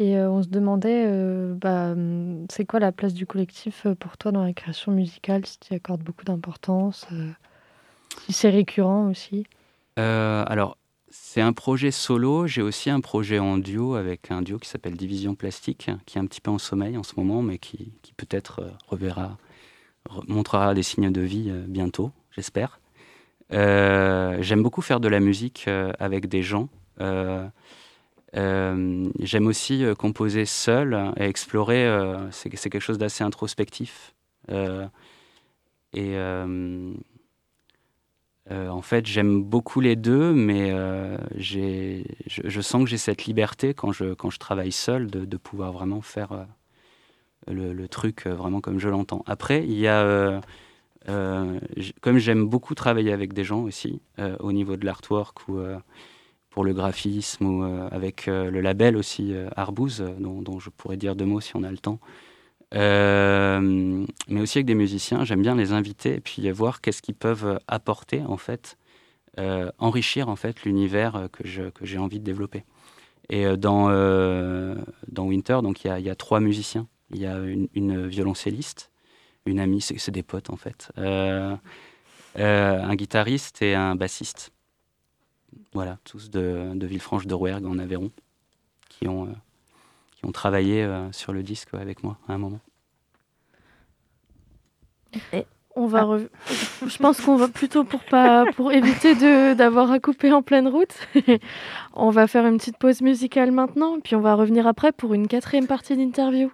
Speaker 1: Et on se demandait, bah, c'est quoi la place du collectif pour toi dans la création musicale, si tu y accordes beaucoup d'importance c'est récurrent aussi
Speaker 2: euh, Alors, c'est un projet solo. J'ai aussi un projet en duo avec un duo qui s'appelle Division Plastique, qui est un petit peu en sommeil en ce moment, mais qui, peut-être euh, reverra, montrera des signes de vie euh, bientôt, j'espère. J'aime beaucoup faire de la musique avec des gens. J'aime aussi composer seul et explorer. c'est quelque chose d'assez introspectif. et euh, en fait, j'aime beaucoup les deux, mais euh, je, sens que j'ai cette liberté quand je, travaille seul de, pouvoir vraiment faire euh, le, le, truc vraiment comme je l'entends. Après, il y a, comme j'aime beaucoup travailler avec des gens aussi, au niveau de l'artwork ou pour le graphisme ou avec le label aussi Arbouze, dont, dont, je pourrais dire deux mots si on a le temps. Euh, mais aussi avec des musiciens. J'aime bien les inviter et puis voir qu'est-ce qu'ils peuvent apporter en fait, euh, enrichir en fait l'univers que j'ai envie de développer. Et euh, dans dans Winter, donc il y a, trois musiciens. Il y a une, violoncelliste, une amie, c'est, des potes en fait, un guitariste et un bassiste. Voilà, tous de, de Villefranche de Rouergue en Aveyron, qui ont ont travaillé euh, sur le disque avec moi à un moment.
Speaker 1: Et on va Je pense qu'on va plutôt pour pas pour éviter de d'avoir à couper en pleine route. on va faire une petite pause musicale maintenant, puis on va revenir après pour une quatrième partie d'interview.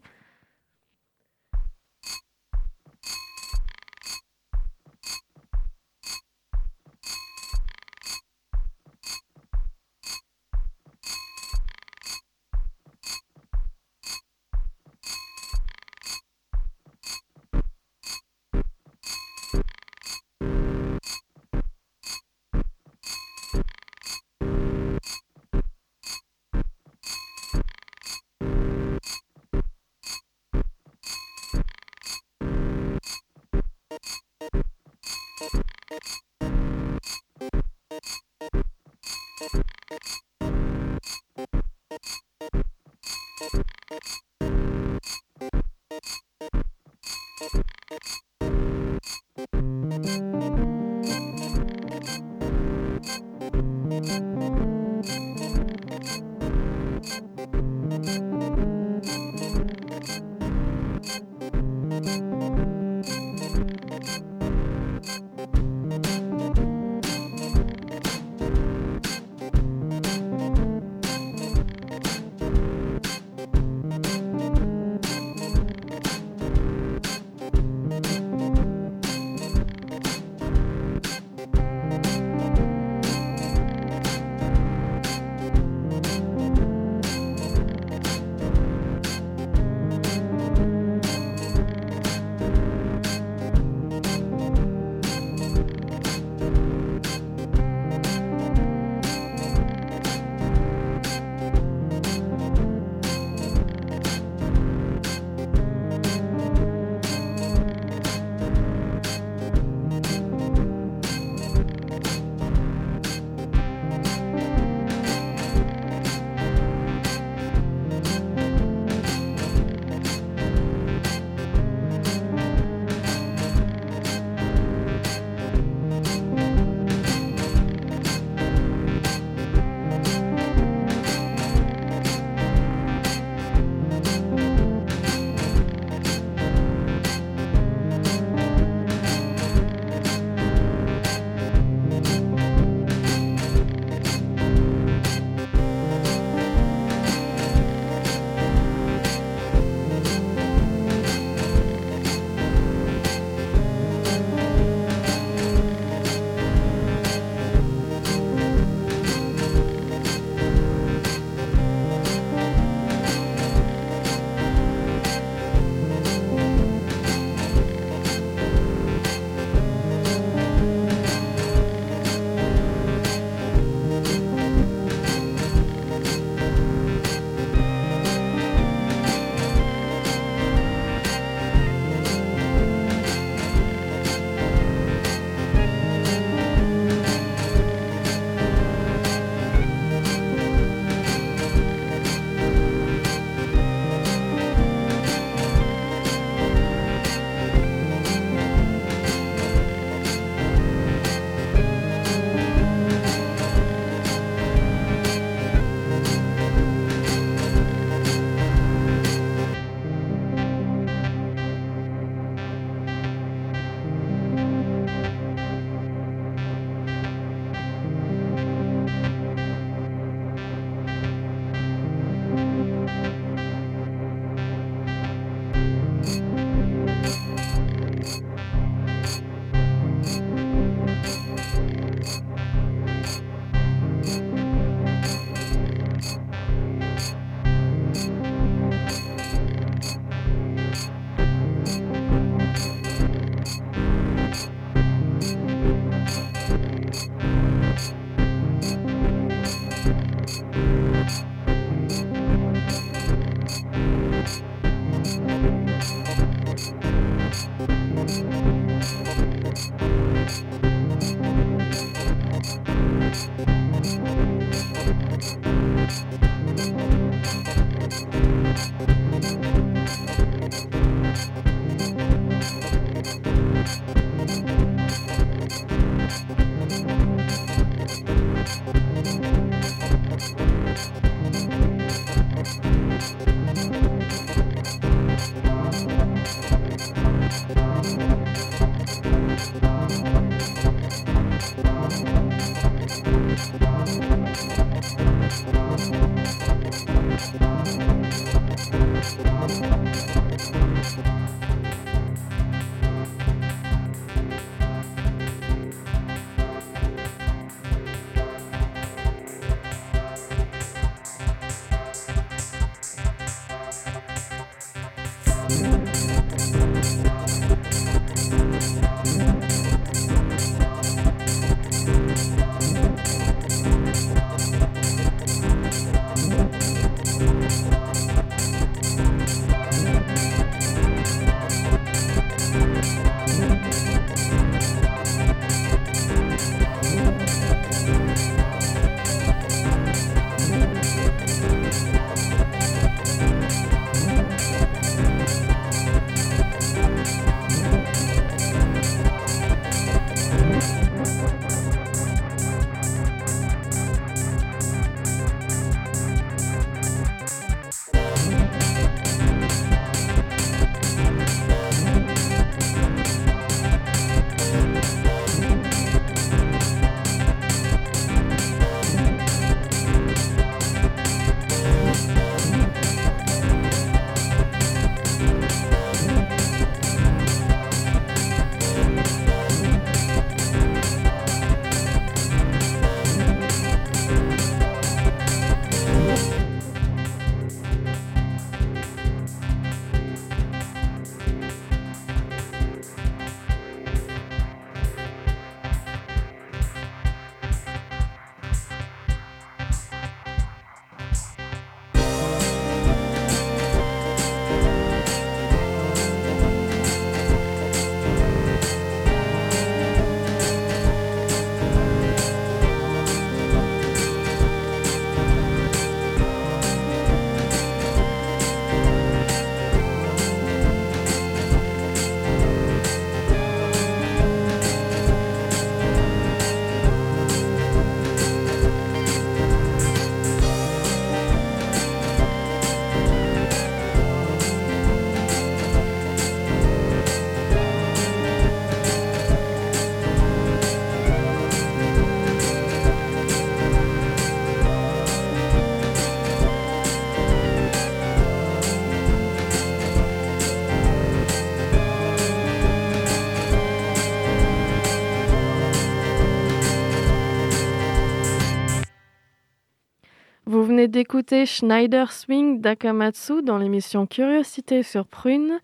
Speaker 1: D'écouter Schneider Swing d'Akamatsu dans l'émission Curiosité sur Prune.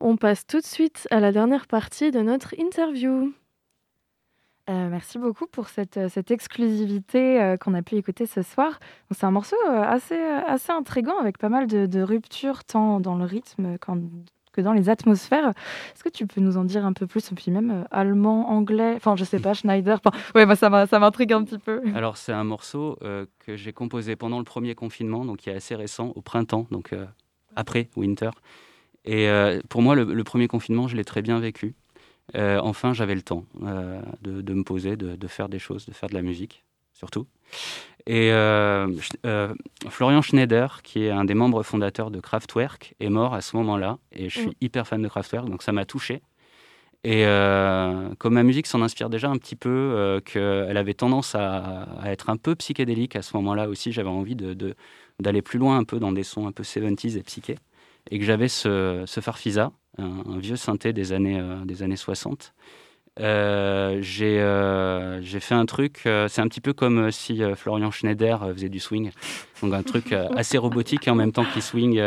Speaker 1: On passe tout de suite à la dernière partie de notre interview.
Speaker 4: Euh, merci beaucoup pour cette, euh, cette exclusivité euh, qu'on a pu écouter ce soir. C'est un morceau assez, assez intrigant avec pas mal de, de ruptures tant dans le rythme qu'en dans les atmosphères. Est-ce que tu peux nous en dire un peu plus Puis même euh, allemand, anglais, enfin je sais pas, Schneider. Ouais, moi ça m'intrigue un petit peu.
Speaker 2: Alors c'est un morceau euh, que j'ai composé pendant le premier confinement, donc qui est assez récent, au printemps, donc euh, après Winter. Et pour moi, le, premier confinement, je l'ai très bien vécu. enfin, j'avais le temps de, me poser, de, faire des choses, de faire de la musique, surtout. Et euh, euh, Florian Schneider, qui est un des membres fondateurs de Kraftwerk, est mort à ce moment-là. Et je suis mm. hyper fan de Kraftwerk, donc ça m'a touché. Et euh, comme ma musique s'en inspire déjà un petit peu, qu'elle avait tendance à, être un peu psychédélique à ce moment-là aussi, j'avais envie d'aller plus loin un peu dans des sons un peu 70s et psyché. Et que j'avais ce, ce Farfisa, un, vieux synthé des années, des années 60. Euh, euh, j'ai fait un truc, euh, c'est un petit peu comme si Florian Schneider faisait du swing. Donc un truc assez robotique et en même temps qui swing,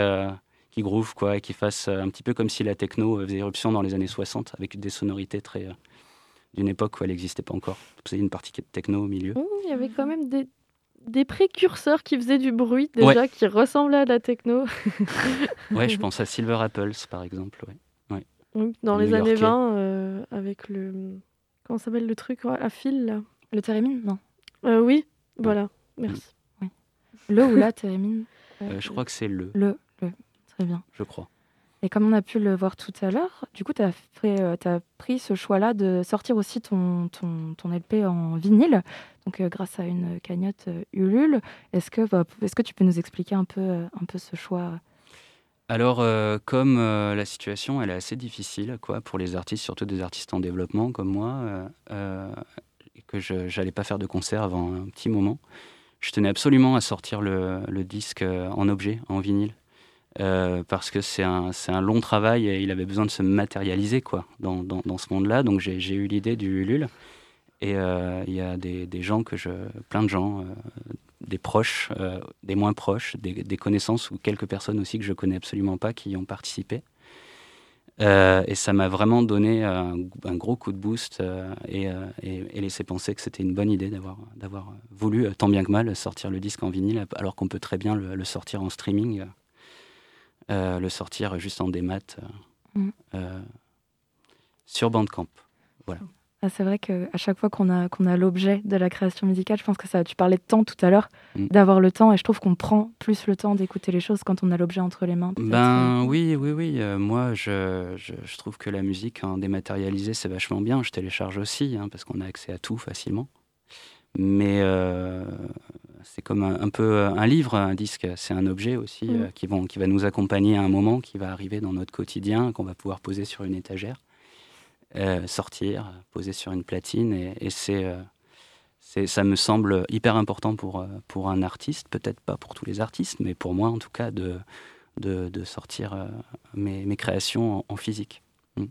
Speaker 2: qui groove, quoi, et qui fasse un petit peu comme si la techno faisait éruption dans les années 60 avec des sonorités très. d'une époque où elle n'existait pas encore. C'est une partie techno au milieu.
Speaker 1: il y avait quand même des, des précurseurs qui faisaient du bruit déjà, qui ressemblaient à la techno.
Speaker 2: ouais, je pense à Silver Apples par exemple. Ouais
Speaker 1: dans les années 20, euh, avec le. Comment s'appelle le truc à fil là
Speaker 4: Le thérémine Non.
Speaker 1: Euh, oui, voilà, merci.
Speaker 4: Le ou la thérémine
Speaker 2: euh, Je crois que c'est le.
Speaker 4: Le, le, très bien.
Speaker 2: Je crois.
Speaker 4: Et comme on a pu le voir tout à l'heure, du coup, tu as, as, pris ce choix-là de sortir aussi ton, ton, ton LP en vinyle, donc grâce à une cagnotte Ulule. Est-ce que, bah, est -ce que tu peux nous expliquer un peu, un peu ce choix
Speaker 2: alors, euh, comme euh, la situation, elle est assez difficile, quoi, pour les artistes, surtout des artistes en développement comme moi, euh, et que je n'allais pas faire de concert avant un petit moment, je tenais absolument à sortir le, disque en objet, en vinyle, parce que c'est un, long travail et il avait besoin de se matérialiser, quoi, dans, ce monde-là. Donc, j'ai eu l'idée du Ulule. Et il y a des, gens que je, plein de gens des proches, euh, des moins proches, des, connaissances ou quelques personnes aussi que je connais absolument pas qui y ont participé. et ça m'a vraiment donné un, gros coup de boost et, laissé penser que c'était une bonne idée d'avoir voulu, tant bien que mal, sortir le disque en vinyle, alors qu'on peut très bien le, sortir en streaming, le sortir juste en démat mm. sur Bandcamp. Voilà.
Speaker 4: Ah, c'est vrai qu'à chaque fois qu'on a, qu'on a l'objet de la création musicale, je pense que ça, tu parlais de temps tout à l'heure, mm. d'avoir le temps, et je trouve qu'on prend plus le temps d'écouter les choses quand on a l'objet entre les mains.
Speaker 2: Ben oui, oui, oui. Euh, moi, je, je, trouve que la musique en dématérialisé, c'est vachement bien. Je télécharge aussi, hein, parce qu'on a accès à tout facilement. Mais euh, c'est comme un, peu euh, un livre, un disque, c'est un objet aussi mm. qui, vont, qui va nous accompagner à un moment, qui va arriver dans notre quotidien, qu'on va pouvoir poser sur une étagère. Euh, sortir, poser sur une platine. Et, euh, c'est, ça me semble hyper important pour, euh, pour un artiste, peut-être pas pour tous les artistes, mais pour moi en tout cas, de, de, sortir mes, mes, créations en, physique. Mm.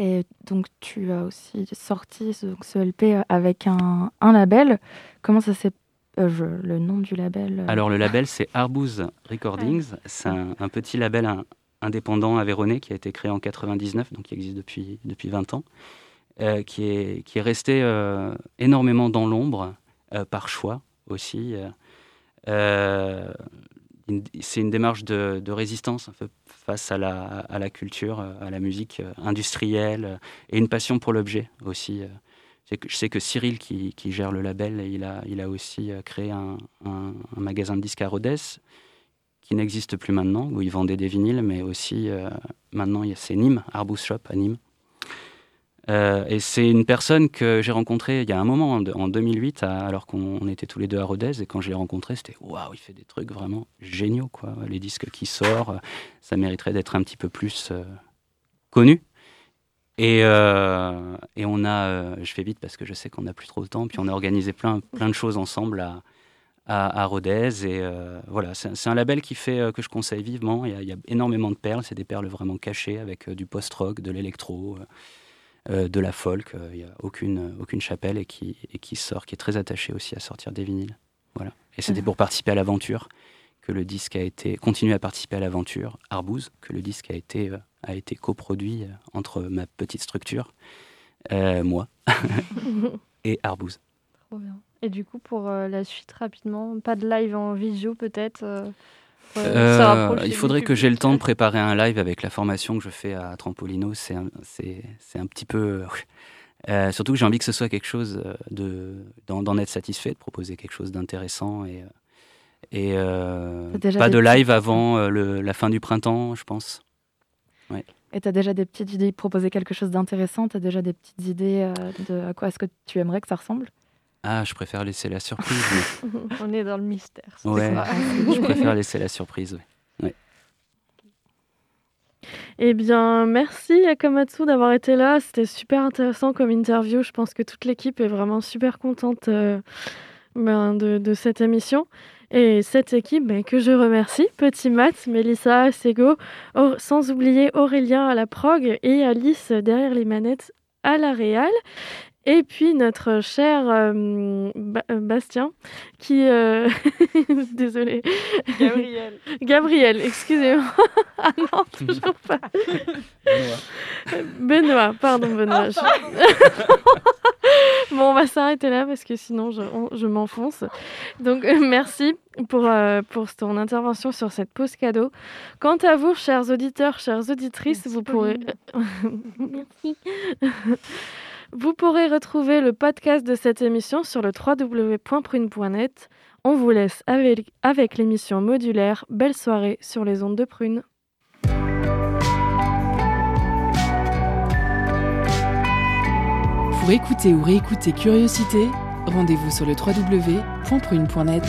Speaker 4: Et donc tu as aussi sorti ce, ce LP avec un, un, label. Comment ça s'est le nom du label
Speaker 2: Alors le label c'est Arbouze Recordings, c'est un, un, petit label, un, indépendant Véronée qui a été créé en 99, donc qui existe depuis, depuis 20 ans, euh, qui, est, qui est resté euh, énormément dans l'ombre, euh, par choix aussi. c'est une démarche de, résistance face à la, à la culture, à la musique industrielle et une passion pour l'objet aussi. Je sais que Cyril, qui, qui, gère le label, il a, il a aussi créé un, un, un magasin de disques à Rodez qui n'existe plus maintenant, où ils vendaient des vinyles, mais aussi euh, maintenant c'est Nîmes, Arbus Shop à Nîmes. Euh, et c'est une personne que j'ai rencontrée il y a un moment, en 2008, alors qu'on était tous les deux à Rodez. Et quand je l'ai rencontré, c'était waouh, il fait des trucs vraiment géniaux. Quoi. Les disques qui sortent, ça mériterait d'être un petit peu plus euh, connu. Et, et, on a, je fais vite parce que je sais qu'on n'a plus trop de temps, puis on a organisé plein, plein de choses ensemble à, à, Rodez. Et euh, voilà, c'est un label qui fait, euh, que je conseille vivement. Il y, a, énormément de perles, c'est des perles vraiment cachées avec euh, du post-rock, de l'électro, de la folk. Il n'y a aucune, aucune chapelle et qui, et qui sort, qui est très attaché aussi à sortir des vinyles. Voilà. Et c'était pour participer à l'aventure que le disque a été, continue à participer à l'aventure, Arbouze, que le disque a été, a été coproduit entre ma petite structure, moi, et Arbouze.
Speaker 1: Trop bien. Et du coup, pour euh, la suite, rapidement, pas de live en visio peut-être euh,
Speaker 2: euh, il faudrait que j'ai le temps de préparer un live avec la formation que je fais à Trampolino. C'est un, un, petit peu. surtout que j'ai envie que ce soit quelque chose de d'en être satisfait, de proposer quelque chose d'intéressant et, et pas de live avant la fin du printemps, je pense. Ouais.
Speaker 4: Et tu as déjà des petites idées, proposer quelque chose d'intéressant Tu as déjà des petites idées de à quoi est-ce que tu aimerais que ça ressemble?
Speaker 2: Ah, je préfère laisser la surprise.
Speaker 1: On est dans le mystère.
Speaker 2: Ouais, je préfère laisser la surprise. Ouais.
Speaker 1: Eh bien, merci Akamatsu d'avoir été là. C'était super intéressant comme interview. Je pense que toute l'équipe est vraiment super contente euh, ben, de, cette émission. Et cette équipe ben, que je remercie, Petit Matt, Mélissa, Sego, sans oublier Aurélien à la prog et Alice derrière les manettes à la Réal. Et puis notre cher euh, euh, Bastien, qui... Euh... Désolée.
Speaker 5: Gabriel.
Speaker 1: Gabriel, excusez-moi. ah non, toujours pas. Benoît. Benoît, pardon Benoît. Bon, on va s'arrêter là parce que sinon je, je m'enfonce. Donc euh, merci pour, pour ton intervention sur cette pause cadeau. Quant à vous, chers auditeurs, chères auditrices, vous pourrez... merci. Vous pourrez retrouver le podcast de cette émission sur le www.prune.net. On vous laisse avec, l'émission modulaire Belle soirée sur les ondes de Prune.
Speaker 3: Pour écouter ou réécouter Curiosité, rendez-vous sur le www.prune.net.